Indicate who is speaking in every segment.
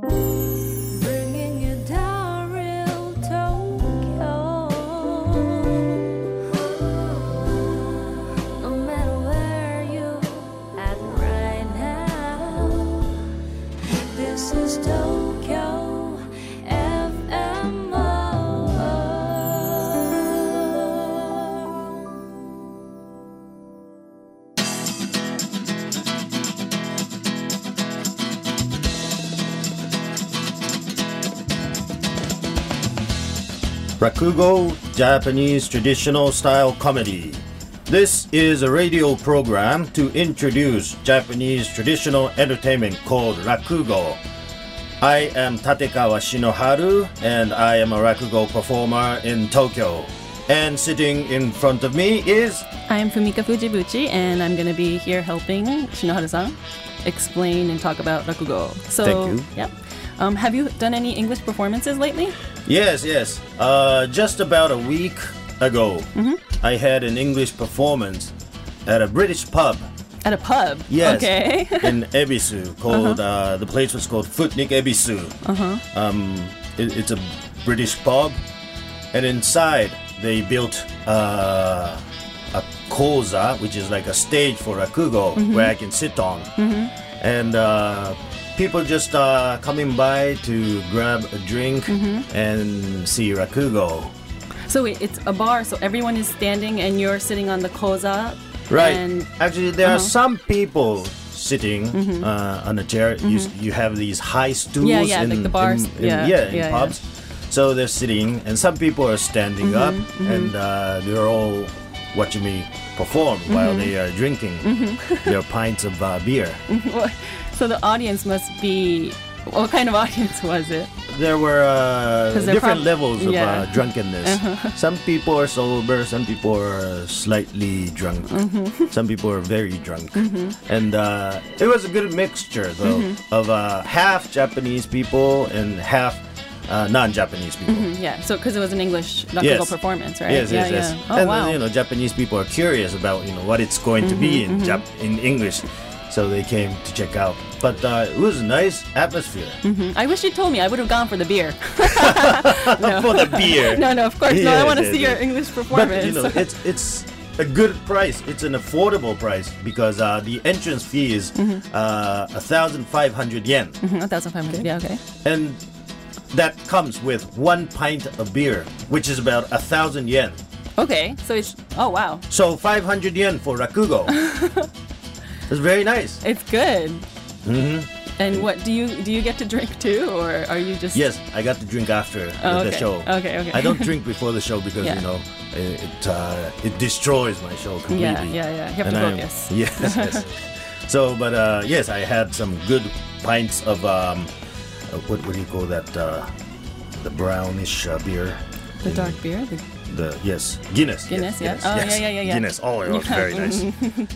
Speaker 1: Bringing
Speaker 2: Rakugo, Japanese traditional style comedy. This is a radio program to introduce Japanese traditional entertainment called Rakugo. I am Tatekawa Shinoharu and I am a Rakugo performer in Tokyo. And sitting in front of me is
Speaker 3: I am Fumika Fujibuchi, and I'm going to be here helping Shinoharu-san explain and talk about rakugo. So,
Speaker 2: Thank you.
Speaker 3: Yep. Um, have you done any English performances lately?
Speaker 2: Yes, yes. Uh, just about a week ago,
Speaker 3: Mm-hmm.
Speaker 2: I had an English performance at a British pub
Speaker 3: At a pub.
Speaker 2: Yes.
Speaker 3: Okay.
Speaker 2: in Ebisu called uh, the place was called Footnik Ebisu. Uh-huh. Um, it, it's a British pub, and inside they built uh, a koza, which is like a stage for rakugo where I can sit on, and uh, people just uh, coming by to grab a drink and see rakugo.
Speaker 3: so wait, it's a bar, so everyone is standing and you're sitting on the koza.
Speaker 2: Right.
Speaker 3: And
Speaker 2: Actually, there are
Speaker 3: Uh-huh.
Speaker 2: some people sitting uh, on a chair. You, s- you have these high stools
Speaker 3: Mm-hmm. Yeah, yeah,
Speaker 2: in,
Speaker 3: like the bars.
Speaker 2: in, in-
Speaker 3: Yeah,
Speaker 2: yeah, in
Speaker 3: yeah, yeah.
Speaker 2: pubs. So they're sitting, and some people are standing
Speaker 3: Mm-hmm,
Speaker 2: up, and uh, they're all watching me perform
Speaker 3: Mm-hmm.
Speaker 2: while they are drinking their pints of uh, beer.
Speaker 3: so the audience must be. What kind of audience was it?
Speaker 2: There were uh, different levels of
Speaker 3: yeah. Uh-huh.
Speaker 2: uh, drunkenness. Some people are sober, some people are slightly drunk,
Speaker 3: Mm-hmm.
Speaker 2: some people are very drunk. And uh, it was a good mixture, though,
Speaker 3: Mm-hmm.
Speaker 2: of uh, half Japanese people and half uh, non Japanese people.
Speaker 3: Yeah, so because it was an English
Speaker 2: Yes.
Speaker 3: performance, right?
Speaker 2: Yes,
Speaker 3: yeah,
Speaker 2: yes, yes.
Speaker 3: yeah. Oh,
Speaker 2: and
Speaker 3: wow.
Speaker 2: you know, Japanese people are curious about you know what it's going to be
Speaker 3: Mm-hmm,
Speaker 2: Jap- in English, so they came to check out. But uh, it was a nice atmosphere
Speaker 3: Mhm. I wish you told me. I would have gone for the beer.
Speaker 2: for the beer.
Speaker 3: no, no, of course. no, I want to
Speaker 2: yes,
Speaker 3: see
Speaker 2: yes.
Speaker 3: your English performance.
Speaker 2: But you know, it's it's a good price. It's an affordable price because uh, the entrance fee is
Speaker 3: Mm-hmm.
Speaker 2: uh, a thousand five hundred yen,
Speaker 3: Mhm, 1,500. Yeah, okay.
Speaker 2: and that comes with one pint of beer, which is about a thousand yen.
Speaker 3: Okay, so it's oh wow,
Speaker 2: So five hundred yen for rakugo. it's very nice.
Speaker 3: it's good.
Speaker 2: hmm
Speaker 3: And what do you do? You get to drink too, or are you just
Speaker 2: Yes, I got to drink after
Speaker 3: Oh,
Speaker 2: the show.
Speaker 3: Okay, okay.
Speaker 2: I don't drink before the show because
Speaker 3: Yeah.
Speaker 2: you know it it, uh, it destroys my show completely.
Speaker 3: Yeah, yeah, yeah. You have to
Speaker 2: I'm-
Speaker 3: focus.
Speaker 2: Yes, yes. so, but uh, yes, I had some good pints of um, uh, what what do you call that? Uh, the brownish uh, beer.
Speaker 3: The
Speaker 2: in
Speaker 3: dark beer? The,
Speaker 2: The yes, Guinness.
Speaker 3: Guinness,
Speaker 2: yes,
Speaker 3: yeah.
Speaker 2: Guinness,
Speaker 3: Oh,
Speaker 2: yes.
Speaker 3: yeah, yeah, yeah, yeah.
Speaker 2: Guinness. Oh, it was very nice.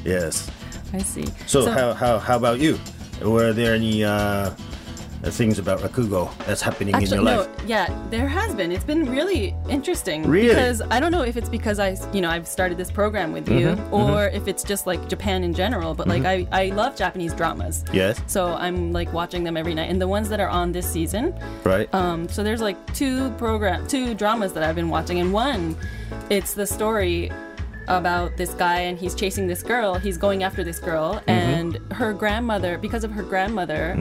Speaker 2: yes.
Speaker 3: I see.
Speaker 2: So, how, how how about you? Were there any uh, things about Rakugo that's happening in your
Speaker 3: no,
Speaker 2: life?
Speaker 3: yeah, there has been. It's been really interesting.
Speaker 2: Really?
Speaker 3: Because I don't know if it's because I, you know, I've started this program with you,
Speaker 2: Mm-hmm,
Speaker 3: or if it's just like Japan in general. But like, I, I love Japanese dramas.
Speaker 2: Yes.
Speaker 3: So I'm like watching them every night, and the ones that are on this season.
Speaker 2: Right.
Speaker 3: Um, so there's like two program, two dramas that I've been watching, and one, it's the story about this guy and he's chasing this girl. He's going after this girl, and her grandmother, because of her grandmother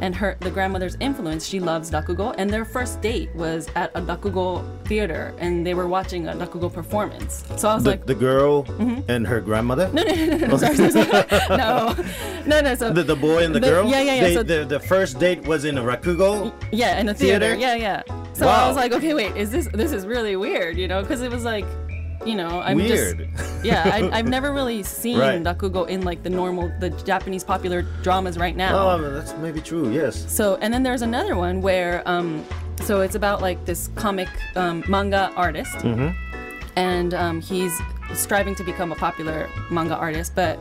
Speaker 3: and her the grandmother's influence, she loves rakugo. And their first date was at a rakugo theater, and they were watching a rakugo performance. So I was
Speaker 2: the,
Speaker 3: like,
Speaker 2: the girl
Speaker 3: Mm-hmm.
Speaker 2: and her grandmother?
Speaker 3: no, no, no, no, no, sorry, sorry, sorry. no, no, no. So
Speaker 2: The, the boy and the,
Speaker 3: The-
Speaker 2: girl?
Speaker 3: yeah, yeah, yeah,
Speaker 2: They,
Speaker 3: so-
Speaker 2: the, the first date was in a Rakugo?
Speaker 3: Yeah, in a theater.
Speaker 2: Theater?
Speaker 3: Yeah, yeah. So
Speaker 2: Wow.
Speaker 3: I was like, okay, wait, is this this is really weird, you know? Because it was like, you know, I'm
Speaker 2: Weird.
Speaker 3: just yeah, I, I've never really seen
Speaker 2: Right.
Speaker 3: rakugo in like the normal, the Japanese popular dramas right now.
Speaker 2: Oh, that's maybe true, yes.
Speaker 3: So and then there's another one where um, so it's about like this comic um, manga artist,
Speaker 2: Mm-hmm.
Speaker 3: and um, he's striving to become a popular manga artist, but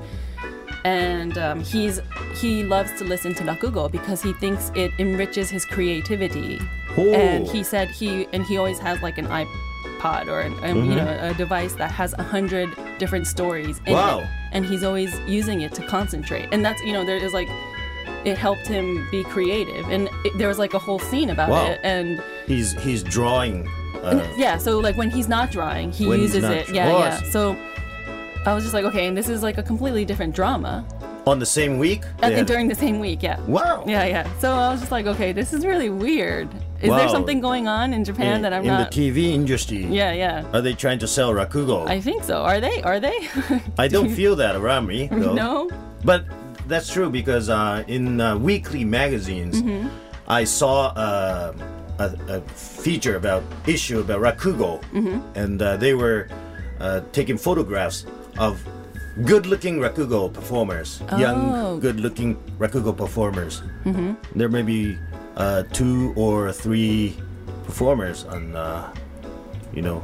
Speaker 3: and um, he's he loves to listen to rakugo because he thinks it enriches his creativity.
Speaker 2: Oh.
Speaker 3: And he said he and he always has like an iPod or an, um,
Speaker 2: Mm-hmm.
Speaker 3: you know a device that has a hundred different stories. In
Speaker 2: Wow.
Speaker 3: It, and he's always using it to concentrate. And that's you know there is like it helped him be creative, and it, there was like a whole scene about
Speaker 2: Wow.
Speaker 3: it, and
Speaker 2: He's he's drawing. Uh,
Speaker 3: yeah, so like when he's not drawing, he uses it. Yeah, yeah. So I was just like, okay, and this is like a completely different drama.
Speaker 2: on the same week.
Speaker 3: Think
Speaker 2: had-
Speaker 3: during the same week, yeah.
Speaker 2: Wow.
Speaker 3: Yeah, yeah. So I was just like, okay, this is really weird. Is
Speaker 2: Wow.
Speaker 3: there something going on in Japan
Speaker 2: in,
Speaker 3: that I'm not.
Speaker 2: in
Speaker 3: not?
Speaker 2: the TV industry.
Speaker 3: yeah, yeah.
Speaker 2: Are they trying to sell rakugo?
Speaker 3: I think so. Are they? Are they?
Speaker 2: I don't feel that around me. Though.
Speaker 3: no.
Speaker 2: But that's true because uh, in uh, weekly magazines,
Speaker 3: Mm-hmm.
Speaker 2: I saw uh, a, a feature about issue about rakugo,
Speaker 3: Mm-hmm.
Speaker 2: and uh, they were uh, taking photographs of good-looking rakugo performers,
Speaker 3: Oh.
Speaker 2: young, good-looking rakugo performers. Mm-hmm. There may be uh, two or three performers on, uh, you know,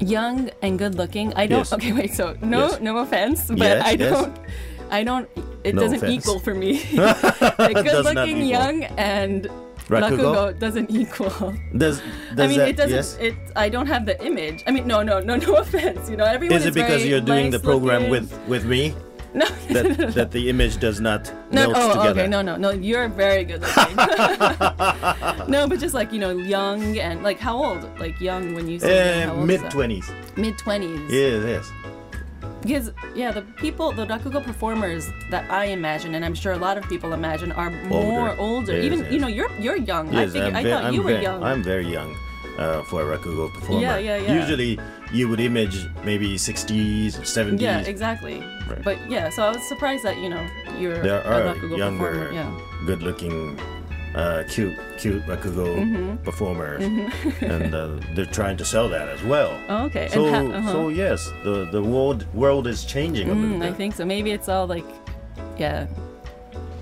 Speaker 3: Young and good looking. I don't.
Speaker 2: Yes.
Speaker 3: Okay, wait. So no,
Speaker 2: Yes.
Speaker 3: no offense, but
Speaker 2: Yes,
Speaker 3: I don't. I don't. It
Speaker 2: No
Speaker 3: doesn't
Speaker 2: offense.
Speaker 3: equal for me. like good looking, young, and
Speaker 2: Rakugo?
Speaker 3: rakugo doesn't equal.
Speaker 2: does, does
Speaker 3: I mean,
Speaker 2: that,
Speaker 3: it doesn't.
Speaker 2: yes?
Speaker 3: It. I don't have the image. I mean, no, no, no, no offense. You know, everyone
Speaker 2: Is
Speaker 3: is,
Speaker 2: it because
Speaker 3: very
Speaker 2: you're doing the program
Speaker 3: looking.
Speaker 2: with with me
Speaker 3: No.
Speaker 2: that that the image does not
Speaker 3: No,
Speaker 2: melt
Speaker 3: oh,
Speaker 2: together?
Speaker 3: okay, no, no, no. You're very good looking. no, but just like you know, young and like how old? Like young when you say
Speaker 2: Uh, mid twenties.
Speaker 3: mid twenties.
Speaker 2: Yes, yes.
Speaker 3: Because yeah, the people, the rakugo performers that I imagine, and I'm sure a lot of people imagine, are more older.
Speaker 2: Yes,
Speaker 3: Even
Speaker 2: yes.
Speaker 3: you know, you're you're young. I
Speaker 2: Yes, I'm
Speaker 3: I thought
Speaker 2: I'm
Speaker 3: you were young.
Speaker 2: I'm very young uh, for a rakugo performer.
Speaker 3: Yeah, yeah, yeah.
Speaker 2: Usually, you would image maybe 60s, or 70s.
Speaker 3: yeah, exactly.
Speaker 2: Right.
Speaker 3: But yeah, so I was surprised that you know you're
Speaker 2: There
Speaker 3: a
Speaker 2: are
Speaker 3: rakugo
Speaker 2: younger,
Speaker 3: performer. Yeah.
Speaker 2: good-looking, uh, cute, cute rakugo
Speaker 3: Mm-hmm.
Speaker 2: performers, and uh, they're trying to sell that as well.
Speaker 3: Oh, okay.
Speaker 2: So,
Speaker 3: ha- uh-huh.
Speaker 2: so yes, the the world world is changing a little
Speaker 3: Mm, I think so. Maybe it's all like, yeah,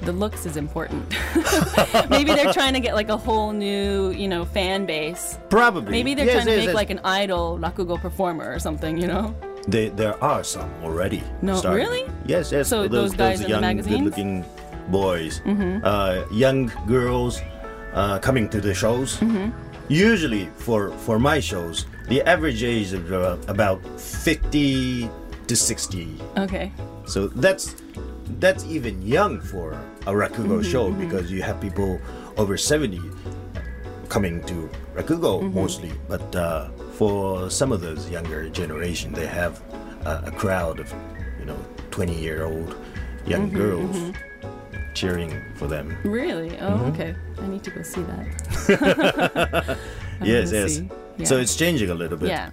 Speaker 3: the looks is important. Maybe they're trying to get like a whole new, you know, fan base.
Speaker 2: Probably.
Speaker 3: Maybe they're
Speaker 2: Yes,
Speaker 3: trying to make
Speaker 2: yes.
Speaker 3: like an idol rakugo performer or something, you know?
Speaker 2: They, there are some already.
Speaker 3: No,
Speaker 2: starting.
Speaker 3: really?
Speaker 2: Yes, yes.
Speaker 3: So those guys in the
Speaker 2: young,
Speaker 3: magazines? Mm-hmm.
Speaker 2: good-looking boys, uh, young girls uh, coming to the shows.
Speaker 3: Mm-hmm.
Speaker 2: Usually, for for my shows, the average age is about fifty to sixty.
Speaker 3: Okay.
Speaker 2: So that's that's even young for a rakugo
Speaker 3: Mm-hmm,
Speaker 2: show because you have people over seventy coming to rakugo
Speaker 3: Mm-hmm.
Speaker 2: mostly. But uh, for some of those younger generation, they have a, a crowd of you know twenty year old young
Speaker 3: Mm-hmm,
Speaker 2: girls cheering for them.
Speaker 3: Really? Oh,
Speaker 2: Mm-hmm.
Speaker 3: okay. I need to go see that.
Speaker 2: Yes, yes.
Speaker 3: see.
Speaker 2: So it's changing a little bit.
Speaker 3: Yeah.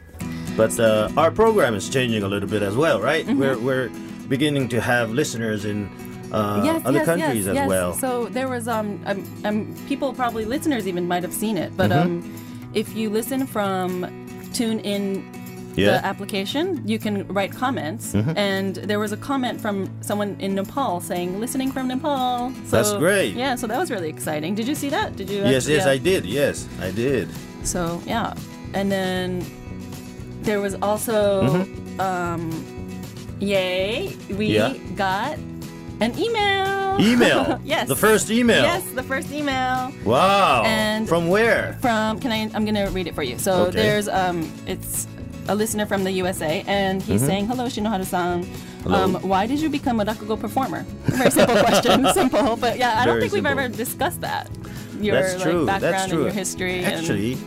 Speaker 2: But uh, our program is changing a little bit as well, right?
Speaker 3: Mm-hmm.
Speaker 2: We're we're beginning to have listeners in uh,
Speaker 3: yes,
Speaker 2: other
Speaker 3: yes,
Speaker 2: countries
Speaker 3: yes,
Speaker 2: as
Speaker 3: yes.
Speaker 2: well.
Speaker 3: So there was um, um, um people probably listeners even might have seen it, but
Speaker 2: Mm-hmm.
Speaker 3: um, if you listen from tune in
Speaker 2: Yeah.
Speaker 3: the application, you can write comments.
Speaker 2: Mm-hmm.
Speaker 3: And there was a comment from someone in Nepal saying, "Listening from Nepal." So,
Speaker 2: That's great.
Speaker 3: Yeah, so that was really exciting. Did you see that? Did you?
Speaker 2: Yes, yes,
Speaker 3: yeah.
Speaker 2: I did. Yes, I did.
Speaker 3: So yeah, and then there was also,
Speaker 2: Mm-hmm.
Speaker 3: um, yay, we
Speaker 2: Yeah.
Speaker 3: got an email.
Speaker 2: Email.
Speaker 3: yes.
Speaker 2: The first email.
Speaker 3: Yes, the first email
Speaker 2: Wow.
Speaker 3: And-
Speaker 2: from where?
Speaker 3: from. Can I? I'm gonna read it for you. So
Speaker 2: Okay.
Speaker 3: there's um, it's a listener from the USA, and he's saying, "Hello, Shinoharu-san.
Speaker 2: Mm-hmm. Hello.
Speaker 3: Um, why did you become a rakugo performer?" Very simple question, simple, but yeah, I don't
Speaker 2: Very
Speaker 3: think we've ever discussed that. Your
Speaker 2: That's true.
Speaker 3: like background
Speaker 2: That's true.
Speaker 3: and your history. and-
Speaker 2: Actually,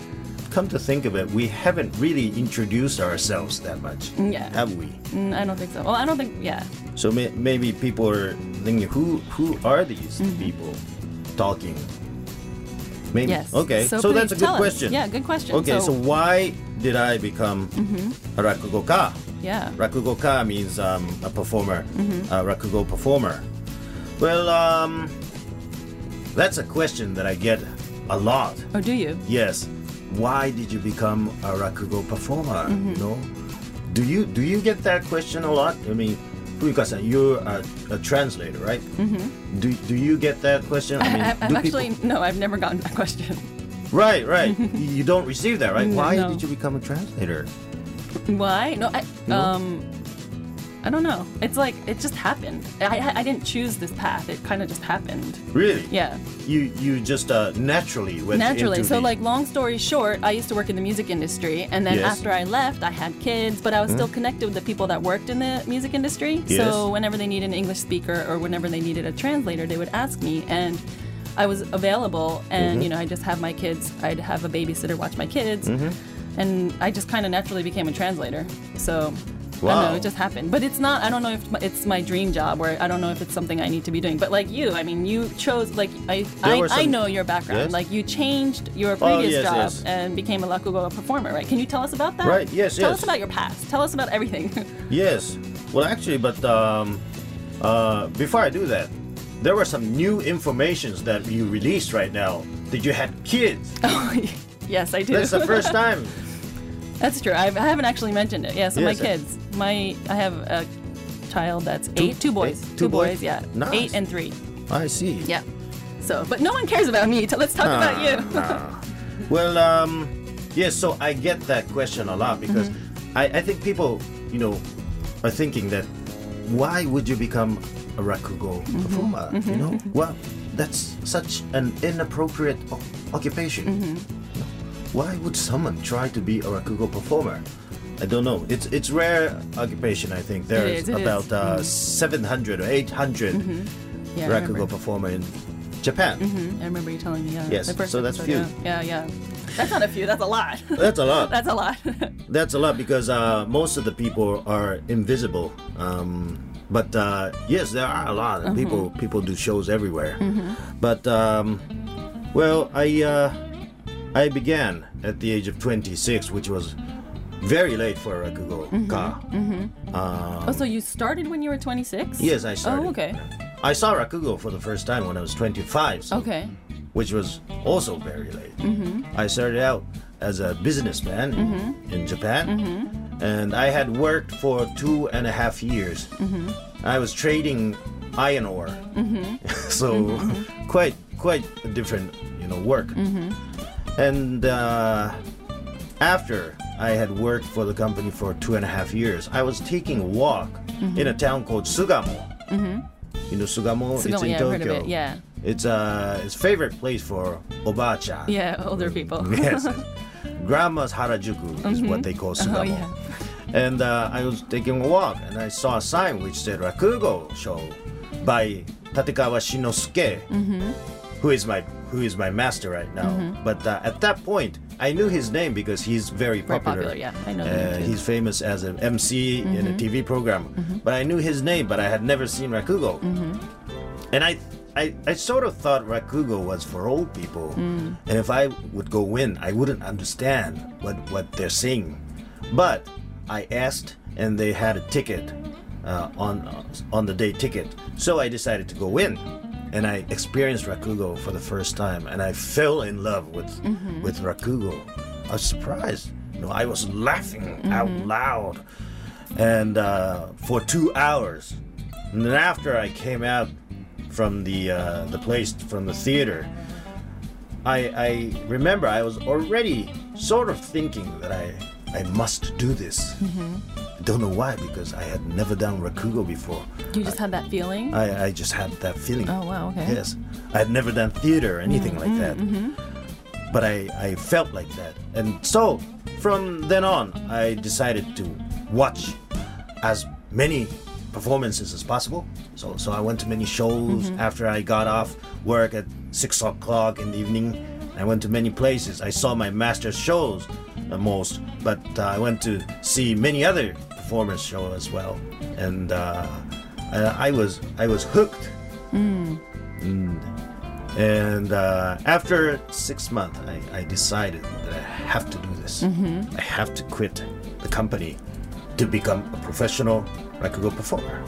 Speaker 2: come to think of it, we haven't really introduced ourselves that much,
Speaker 3: Yeah.
Speaker 2: have we?
Speaker 3: Mm, I don't think so. Well, I don't think. Yeah.
Speaker 2: So may- maybe people are thinking, who who are these people talking? Maybe.
Speaker 3: Mm-hmm. Yes.
Speaker 2: Okay. So,
Speaker 3: please
Speaker 2: that's a good
Speaker 3: tell us.
Speaker 2: question.
Speaker 3: Yeah, good question.
Speaker 2: Okay. So, why did I become
Speaker 3: Mm-hmm.
Speaker 2: a rakugoka?
Speaker 3: yeah.
Speaker 2: Rakugoka means um, a performer,
Speaker 3: Mm-hmm.
Speaker 2: a rakugo performer. Well, um, that's a question that I get a lot.
Speaker 3: Or do you?
Speaker 2: Yes. Why did you become a rakugo performer?
Speaker 3: Mm-hmm.
Speaker 2: You know, do you do you get that question a lot? I mean, because you're a, a translator, right? Mm-hmm. Do do you get that question? I mean,
Speaker 3: I, I've actually
Speaker 2: people-
Speaker 3: no, I've never gotten that question.
Speaker 2: right, right. you don't receive that, right? Why
Speaker 3: No.
Speaker 2: did you become a translator?
Speaker 3: Why? No, I,
Speaker 2: No?
Speaker 3: um, I don't know. It's like it just happened. I I, didn't choose this path. It kind of just happened.
Speaker 2: Really?
Speaker 3: Yeah.
Speaker 2: You you just uh, naturally went
Speaker 3: Naturally. So,
Speaker 2: the-
Speaker 3: like, long story short, I used to work in the music industry, and then
Speaker 2: Yes.
Speaker 3: After I left, I had kids, but I was still connected with the people that worked in the music industry.
Speaker 2: Yes.
Speaker 3: So, whenever they needed an English speaker or whenever they needed a translator, they would ask me, and I was available. And
Speaker 2: Mm-hmm.
Speaker 3: you know, I just have my kids. I'd have a babysitter watch my kids,
Speaker 2: Mm-hmm.
Speaker 3: and I just kind of naturally became a translator. So. I don't know, it just happened. But it's not, I don't know if it's my dream job or I don't know if it's something I need to be doing. But like you, I mean, you chose, like, I, I,
Speaker 2: were
Speaker 3: I know your background.
Speaker 2: Yes.
Speaker 3: Like, you changed your
Speaker 2: Oh,
Speaker 3: previous
Speaker 2: yes,
Speaker 3: job
Speaker 2: yes.
Speaker 3: and became a Rakugo performer, right? Can you tell us about that?
Speaker 2: Right, yes,
Speaker 3: Tell us about your past. Tell us about everything.
Speaker 2: Yes. Well, actually, but um, uh, before I do that, there were some new informations that you released right now that you had kids.
Speaker 3: Oh, yes, I do.
Speaker 2: That's the first time.
Speaker 3: That's true. I've, I haven't actually mentioned it. Yeah, so my
Speaker 2: Yes, uh,
Speaker 3: kids. My I have a child that's eight, two boys.
Speaker 2: eight,
Speaker 3: two
Speaker 2: two boys?
Speaker 3: boys, yeah.
Speaker 2: Nice.
Speaker 3: Eight and three.
Speaker 2: I see.
Speaker 3: Yeah. So, but no one cares about me. T- Let's talk about you.
Speaker 2: Well, um, yes, so I get that question a lot because
Speaker 3: Mm-hmm.
Speaker 2: I, I think people, you know, are thinking that why would you become a rakugo
Speaker 3: Mm-hmm.
Speaker 2: performer? You know, well, that's such an inappropriate o- occupation.
Speaker 3: Mm-hmm.
Speaker 2: Why would someone try to be a rakugo performer? I don't know. It's it's rare occupation. I think there's
Speaker 3: it is. Mm-hmm.
Speaker 2: about uh, 700 or 800
Speaker 3: yeah,
Speaker 2: rakugo performer in Japan.
Speaker 3: I remember you telling me. Yeah.
Speaker 2: Yes,
Speaker 3: the first
Speaker 2: so that's
Speaker 3: episode,
Speaker 2: few.
Speaker 3: Yeah, yeah. yeah. That's not a few. That's a lot.
Speaker 2: That's a lot.
Speaker 3: that's a lot.
Speaker 2: That's a lot because uh, most of the people are invisible. Um, but uh, yes, there are a lot. of People people do shows everywhere. But um, well, I uh, I began at the age of 26, which was very late for a rakugo mm-hmm, mm-hmm. ka.
Speaker 3: oh, um, so you started when you were 26?
Speaker 2: Yes, I oh, started.
Speaker 3: Oh, okay.
Speaker 2: I saw rakugo for the first time when I was 25. So,
Speaker 3: Okay.
Speaker 2: which was also very late.
Speaker 3: Mm-hmm.
Speaker 2: I started out as a businessman in, in Japan,
Speaker 3: Mm-hmm.
Speaker 2: and I had worked for two and a half years.
Speaker 3: Mm-hmm.
Speaker 2: I was trading iron ore, so quite quite a different you know work.
Speaker 3: Mm-hmm.
Speaker 2: And uh, after I had worked for the company for two and a half years, I was taking a walk
Speaker 3: Mm-hmm.
Speaker 2: in a town called Sugamo. You know Sugamo? it's
Speaker 3: Sugamo,
Speaker 2: in
Speaker 3: yeah,
Speaker 2: Tokyo.
Speaker 3: of it. Yeah.
Speaker 2: It's uh, his favorite place for obacha.
Speaker 3: Yeah, older people.
Speaker 2: yes. Grandma's Harajuku is what they call Sugamo.
Speaker 3: Oh, yeah.
Speaker 2: And uh, I was taking a walk and I saw a sign which said Rakugo show by Tatekawa Shinosuke,
Speaker 3: Mm-hmm.
Speaker 2: who is my who is my master right now. But uh, at that point, I knew his name because he's very
Speaker 3: Very
Speaker 2: popular.
Speaker 3: popular, yeah. I know
Speaker 2: Uh.
Speaker 3: Mm-hmm.
Speaker 2: he's famous as an MC in a TV program. But I knew his name, but I had never seen Rakugo.
Speaker 3: Mm-hmm.
Speaker 2: And I, I, I sort of thought Rakugo was for old people.
Speaker 3: Mm.
Speaker 2: And if I would go in, I wouldn't understand what, what they're saying. But I asked, and they had a ticket uh, on on the day ticket. So I decided to go in, and I experienced Rakugo for the first time, and I fell in love with with Rakugo. I was surprised. You know, I was laughing out loud, and uh, for two hours. And then after I came out from the uh, the place from the theater, I I remember I was already sort of thinking that I I must do this. I don't know why because I had never done rakugo before.
Speaker 3: You just had that feeling?
Speaker 2: I, I just had that feeling.
Speaker 3: oh, wow, okay.
Speaker 2: Yes, I had never done theater or mm-hmm. anything like that. Mm-hmm. But I, I felt like that. And so from then on, I decided to watch as many performances as possible. So, so I went to many shows after I got off work at 6 o'clock in the evening. I went to many places. I saw my master's shows the most, but uh, I went to see many other performance shows as well. And uh, I, was I was hooked. And uh, after six months, I, I decided that I have to do this. I have to quit the company to become a professional rakugo performer.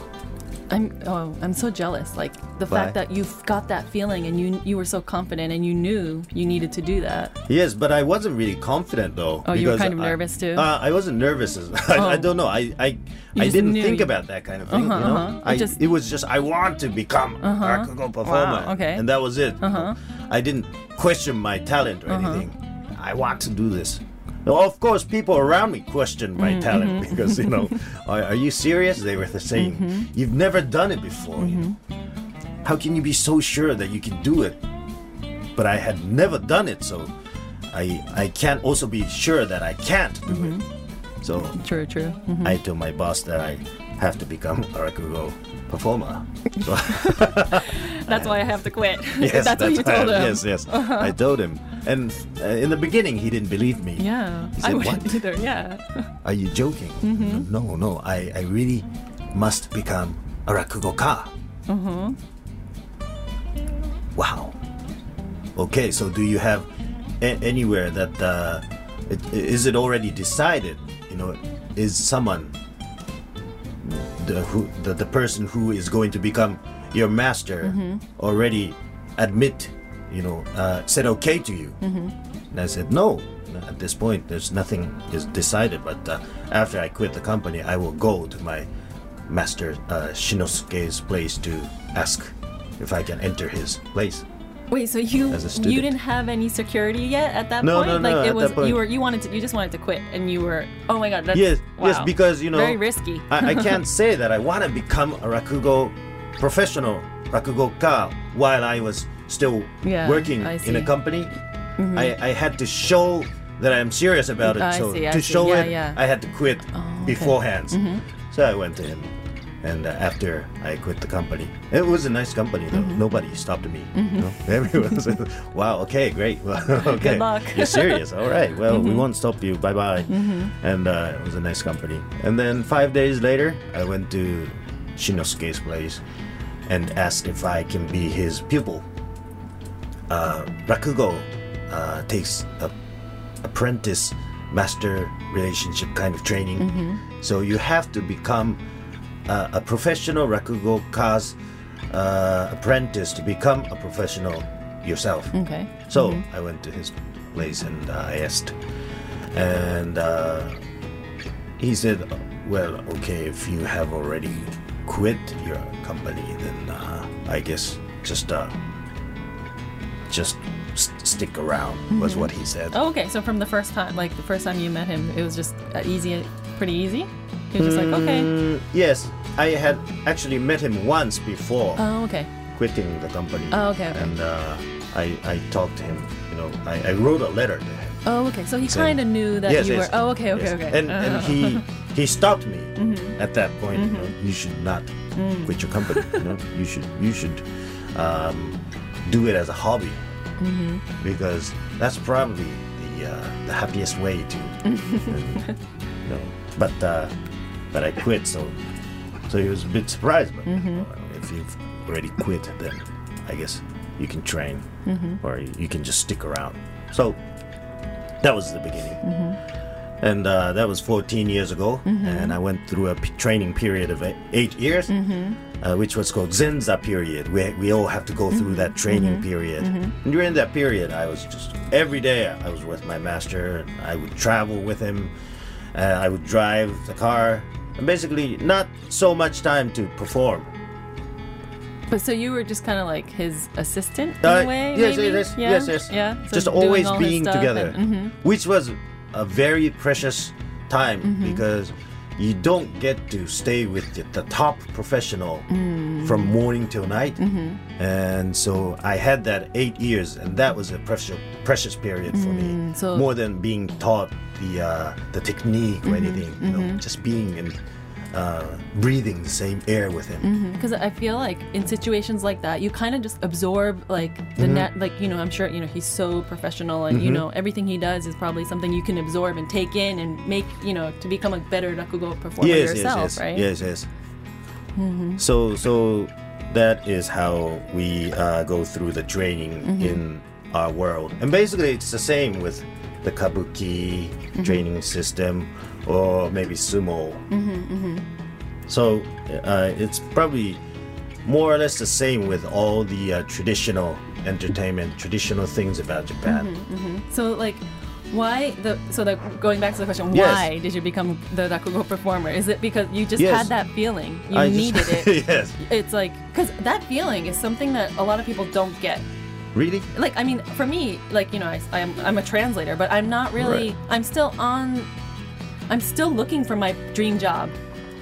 Speaker 3: I'm oh, I'm so jealous. Like the
Speaker 2: Why?
Speaker 3: fact that you've got that feeling and you you were so confident and you knew you needed to do that.
Speaker 2: Yes, but I wasn't really confident though.
Speaker 3: Oh, you were kind of
Speaker 2: I-
Speaker 3: nervous, too?
Speaker 2: Uh, I wasn't nervous. I, I
Speaker 3: Oh.
Speaker 2: don't know. I I,
Speaker 3: You
Speaker 2: I didn't think
Speaker 3: you-
Speaker 2: about that kind of thing.
Speaker 3: Uh-huh,
Speaker 2: you know,
Speaker 3: uh-huh. It just-
Speaker 2: it was just I want to become a rakugo performer.
Speaker 3: okay.
Speaker 2: and that was it.
Speaker 3: Uh-huh.
Speaker 2: I didn't question my talent or anything. I want to do this. Of course, people around me questioned my mm-hmm, talent mm-hmm. because you know, are, are you serious? They were the saying, mm-hmm. "You've never done it before. you know. How can you be so sure that you can do it?" But I had never done it, so I I can't also be sure that I can't do it. So
Speaker 3: True, true. Mhm.
Speaker 2: I told my boss that I have to become a rakugo performer. So
Speaker 3: That's why I have to quit.
Speaker 2: yes,
Speaker 3: that's, what you
Speaker 2: why uh-huh. I-
Speaker 3: told him.
Speaker 2: Yes, yes, I told him, and uh, in the beginning he didn't believe me.
Speaker 3: Yeah,
Speaker 2: He
Speaker 3: I wouldn't
Speaker 2: "What?"
Speaker 3: either. Yeah.
Speaker 2: Are you joking? No, no. I, I really must become a rakugoka. Mm-hmm. Wow. Okay, so do you have a- anywhere that uh, it, is it already decided? You know, is someone the who the, the person who is going to become your master already admit? You know, uh, said okay to you. And I said, no, at this point, there's nothing is decided. But uh, after I quit the company, I will go to my master uh, Shinosuke's place to ask if I can enter his place.
Speaker 3: Wait, so you
Speaker 2: As a
Speaker 3: you didn't have any security yet at that
Speaker 2: No,
Speaker 3: point?
Speaker 2: no, no,
Speaker 3: Like it was you were you wanted to you just wanted to quit and you were oh my god that's
Speaker 2: yes, yes, because you know,
Speaker 3: very risky.
Speaker 2: I, I can't say that I want to become a rakugo professional rakugo rakugoka while I was still
Speaker 3: Yeah,
Speaker 2: working in a
Speaker 3: see. Mm-hmm.
Speaker 2: company. I, I had to show that I'm serious about it.
Speaker 3: I
Speaker 2: so
Speaker 3: see,
Speaker 2: to show
Speaker 3: Yeah,
Speaker 2: it,
Speaker 3: yeah.
Speaker 2: I had to quit
Speaker 3: Oh, okay.
Speaker 2: beforehand.
Speaker 3: Mm-hmm.
Speaker 2: So I went to him, and uh, after I quit the company, it was a nice company though.
Speaker 3: Mm-hmm.
Speaker 2: Nobody stopped me. you know. Everyone said, "Wow, okay, great. Okay,
Speaker 3: luck. Mm-hmm.
Speaker 2: you're serious. All right. Well, we won't stop you. Bye bye." And uh, it was a nice company. And then five days later, I went to Shinosuke's place and asked if I can be his pupil. Uh, Rakugo uh, takes a apprentice master relationship kind of training. So you have to become uh, a professional rakugoka's uh, apprentice to become a professional yourself.
Speaker 3: okay.
Speaker 2: So I went to his place and uh, I asked, and uh, he said, "Well, okay, if you have already quit your company, then uh, I guess just uh, just st- stick around." Was what he said.
Speaker 3: Oh, okay. So from the first time, like the first time you met him, it was just uh, easy, pretty easy. He was just like, okay.
Speaker 2: Mm, yes, I had actually met him once before
Speaker 3: Oh, okay.
Speaker 2: quitting the company.
Speaker 3: Oh, okay, okay.
Speaker 2: And uh, I I talked to him. You know, I, I wrote a letter to him.
Speaker 3: Oh, okay. So he kind of knew that
Speaker 2: yes,
Speaker 3: you
Speaker 2: yes,
Speaker 3: were. Oh, okay, okay,
Speaker 2: yes.
Speaker 3: okay.
Speaker 2: And and
Speaker 3: Uh,
Speaker 2: he he stopped me
Speaker 3: Mm-hmm.
Speaker 2: at that point. You, know, you should not
Speaker 3: Mm.
Speaker 2: quit your company. You know, you should you should um, do it as a hobby
Speaker 3: Mm-hmm.
Speaker 2: because that's probably the uh, the happiest way to. you know, but uh, but I quit, so so he was a bit surprised. But
Speaker 3: Mm-hmm.
Speaker 2: uh, if you've already quit, then I guess you can train
Speaker 3: Mm-hmm.
Speaker 2: or you can just stick around. So that was the beginning.
Speaker 3: Mm-hmm.
Speaker 2: And uh, that was 14 years ago. And I went through a p- training period of eight, eight years,
Speaker 3: Mm-hmm.
Speaker 2: Uh, which was called Zenza period. We, we all have to go through that training
Speaker 3: Mm-hmm.
Speaker 2: period. And during that period, I was just every day I was with my master. I would travel with him. Uh, I would drive the car. And basically, not so much time to perform.
Speaker 3: But so you were just kind of like his assistant in
Speaker 2: Uh,
Speaker 3: a way?
Speaker 2: yes,
Speaker 3: maybe?
Speaker 2: yes,
Speaker 3: yeah?
Speaker 2: yes, yes.
Speaker 3: Yeah. So
Speaker 2: Just always being together,
Speaker 3: and- mhm.
Speaker 2: which was a very precious time
Speaker 3: Mm-hmm.
Speaker 2: because you don't get to stay with the, the top professional
Speaker 3: Mm.
Speaker 2: from morning till night,
Speaker 3: Mm-hmm.
Speaker 2: and so I had that eight years, and that was a precious precious period for me,
Speaker 3: Mm, so-
Speaker 2: more than being taught the uh, the technique
Speaker 3: Mm-hmm,
Speaker 2: or anything. You know, just being and uh, breathing the same air with him.
Speaker 3: because I feel like in situations like that, you kind of just absorb like the
Speaker 2: Mm-hmm.
Speaker 3: net. Like you know, I'm sure you know he's so professional, and you know everything he does is probably something you can absorb and take in and make you know to become a better rakugo performer
Speaker 2: yes,
Speaker 3: yourself,
Speaker 2: yes, yes,
Speaker 3: right?
Speaker 2: Yes, yes. So, so that is how we uh, go through the training in our world, and basically it's the same with the kabuki training system, or maybe sumo. So uh, it's probably more or less the same with all the uh, traditional entertainment, traditional things about Japan.
Speaker 3: So like. Why the so that going back to the question,
Speaker 2: Yes.
Speaker 3: why did you become the rakugo performer? Is it because you just
Speaker 2: Yes.
Speaker 3: had that feeling, you
Speaker 2: I just-
Speaker 3: needed it?
Speaker 2: yes.
Speaker 3: it's like because that feeling is something that a lot of people don't get
Speaker 2: Really?
Speaker 3: like I mean, for me, like you know, I, I'm I'm a translator, but I'm not really.
Speaker 2: Right.
Speaker 3: I'm still on. I'm still looking for my dream job.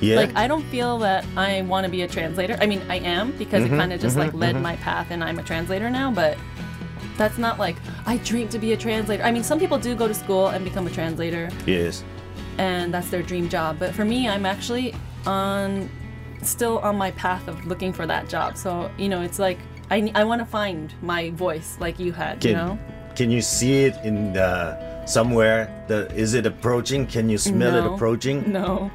Speaker 2: Yeah.
Speaker 3: Like I don't feel that I want to be a translator. I mean, I am because
Speaker 2: Mm-hmm,
Speaker 3: it kind of just like led my path, and I'm a translator now. But that's not like I dream to be a translator. I mean, some people do go to school and become a translator,
Speaker 2: yes.
Speaker 3: and that's their dream job. But for me, I'm actually on still on my path of looking for that job. So you know, it's like I I want to find my voice, like you had.
Speaker 2: Can
Speaker 3: you know.
Speaker 2: Can you see it in the somewhere? The is it approaching? Can you smell it approaching?
Speaker 3: No,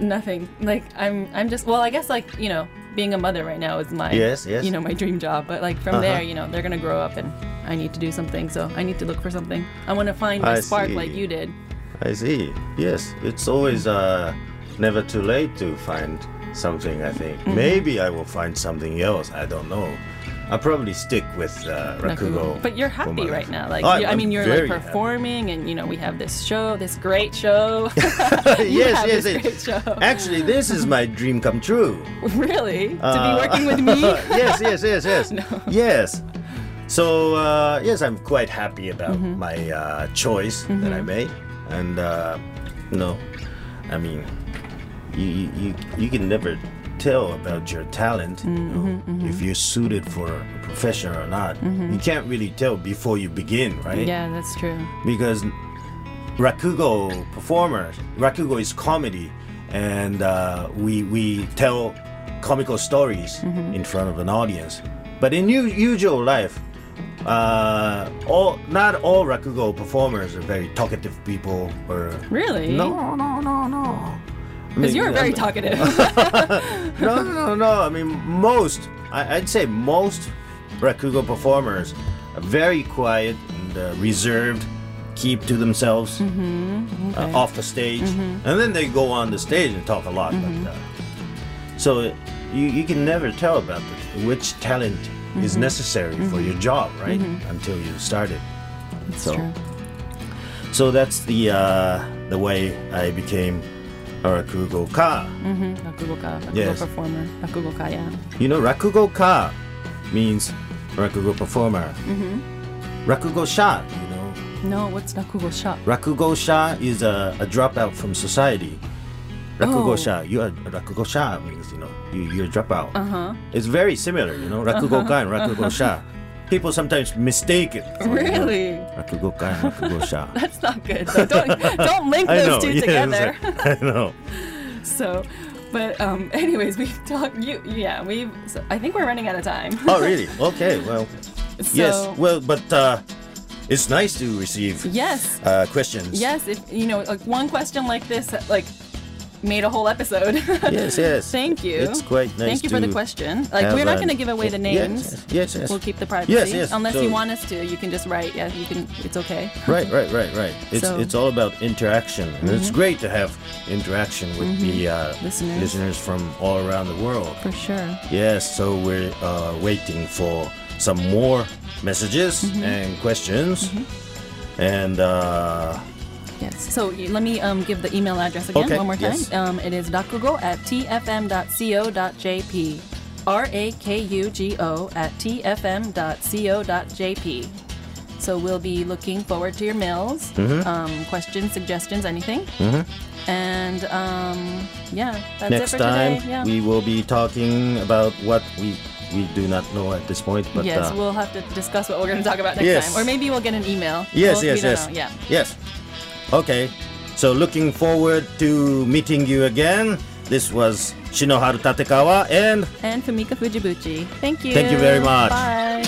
Speaker 3: nothing. Like I'm, I'm just. Well, I guess like you know, being a mother right now is my.
Speaker 2: Yes, yes.
Speaker 3: You know, my dream job. But like from
Speaker 2: Uh-huh.
Speaker 3: there, you know, they're gonna grow up and I need to do something. So I need to look for something. I want to find
Speaker 2: I
Speaker 3: a spark
Speaker 2: see.
Speaker 3: like you did.
Speaker 2: I see. Yes, it's always uh, never too late to find something. I think
Speaker 3: Mm-hmm.
Speaker 2: maybe I will find something else. I don't know. I'll probably stick with uh, Rakugo.
Speaker 3: But you're happy right now. Like
Speaker 2: Oh,
Speaker 3: you, I mean, you're like
Speaker 2: happy.
Speaker 3: performing, and you know, we have this show, this great show.
Speaker 2: Yes, yes, yes.
Speaker 3: show.
Speaker 2: Actually, this is my dream come true.
Speaker 3: really, to be
Speaker 2: Uh,
Speaker 3: working with me.
Speaker 2: yes, yes, yes, yes.
Speaker 3: No.
Speaker 2: Yes. So uh, yes, I'm quite happy about
Speaker 3: Mm-hmm.
Speaker 2: my uh, choice that I made, and uh, you know, I mean, you you you can never tell about your talent you
Speaker 3: Mm-hmm,
Speaker 2: if you're suited for a profession or not. You can't really tell before you begin, right?
Speaker 3: yeah, that's true.
Speaker 2: because Rakugo performers, Rakugo is comedy, and uh, we we tell comical stories in front of an audience. But in usual life, uh, all not all Rakugo performers are very talkative people. Or
Speaker 3: Really?
Speaker 2: no, no, no, no.
Speaker 3: Because you're very talkative.
Speaker 2: no, no, no. I mean, most, I, I'd say most Rakugo performers are very quiet and uh, reserved, keep to themselves uh, off the stage, and then they go on the stage and talk a lot. But, uh, so uh, you, you can never tell about the, which talent is necessary for your job, right? Until you start it.
Speaker 3: That's
Speaker 2: So-
Speaker 3: true.
Speaker 2: So that's the uh, the way I became a Rakugo ka.
Speaker 3: Mm-hmm. Rakugo ka, Rakugo
Speaker 2: Yes.
Speaker 3: performer, Rakugo ka, yeah.
Speaker 2: You know, Rakugo ka means Rakugo performer.
Speaker 3: Mm-hmm.
Speaker 2: Rakugo sha, you know.
Speaker 3: No, what's Rakugo sha?
Speaker 2: Rakugo sha is a, a dropout from society. Rakugo
Speaker 3: Oh.
Speaker 2: sha, you are Rakugo sha means you know you, you're a dropout.
Speaker 3: Uh huh.
Speaker 2: It's very similar, you know. Rakugo ka and Rakugo sha. People sometimes mistake it. for, you know,
Speaker 3: Really?
Speaker 2: Rakugo ka and Rakugo sha.
Speaker 3: That's not good. Though. Don't don't link those
Speaker 2: know.
Speaker 3: two
Speaker 2: yes,
Speaker 3: together.
Speaker 2: I know.
Speaker 3: so, but um, anyways, we've talked. You yeah, we've. So I think we're running out of time.
Speaker 2: Oh, really? Okay. Well,
Speaker 3: so,
Speaker 2: yes. Well, but uh, it's nice to receive
Speaker 3: Yes.
Speaker 2: uh, questions.
Speaker 3: Yes. If you know, like one question like this, like made a whole episode.
Speaker 2: Yes, yes.
Speaker 3: Thank you.
Speaker 2: It's quite nice
Speaker 3: Thank you for the question. Like we're not going to give away the names.
Speaker 2: Yes, yes. yes.
Speaker 3: We'll keep the privacy.
Speaker 2: Yes, yes.
Speaker 3: Unless
Speaker 2: So-
Speaker 3: you want us to, you can just write. Yeah, you can. It's okay.
Speaker 2: Right, right, right, right. It's
Speaker 3: So- Mm-hmm.
Speaker 2: it's all about interaction, and it's great to have interaction with the uh,
Speaker 3: Listeners.
Speaker 2: listeners from all around the world.
Speaker 3: For sure.
Speaker 2: Yes, so we're uh, waiting for some more messages
Speaker 3: Mm-hmm.
Speaker 2: and questions, and uh,
Speaker 3: Yes. So let me um, give the email address again
Speaker 2: Okay,
Speaker 3: one more time.
Speaker 2: yes.
Speaker 3: Um, it is rakugo at tfm.co.jp. R A K U G O at tfm.co.jp. So we'll be looking forward to your mails,
Speaker 2: Mm-hmm.
Speaker 3: um, questions, suggestions, anything. And um, yeah, that's
Speaker 2: next
Speaker 3: it for
Speaker 2: time
Speaker 3: today. Yeah.
Speaker 2: we will be talking about what we we do not know at this point, but
Speaker 3: yes,
Speaker 2: uh,
Speaker 3: we'll have to discuss what we're going to talk about next
Speaker 2: Yes.
Speaker 3: time, or maybe we'll get an email.
Speaker 2: Yes,
Speaker 3: We'll-
Speaker 2: yes,
Speaker 3: we don't
Speaker 2: yes.
Speaker 3: know. Yeah.
Speaker 2: Yes. Okay. So looking forward to meeting you again. This was Shinoharu Tatekawa and
Speaker 3: And Fumika Fujibuchi. Thank you.
Speaker 2: Thank you very much.
Speaker 3: Bye.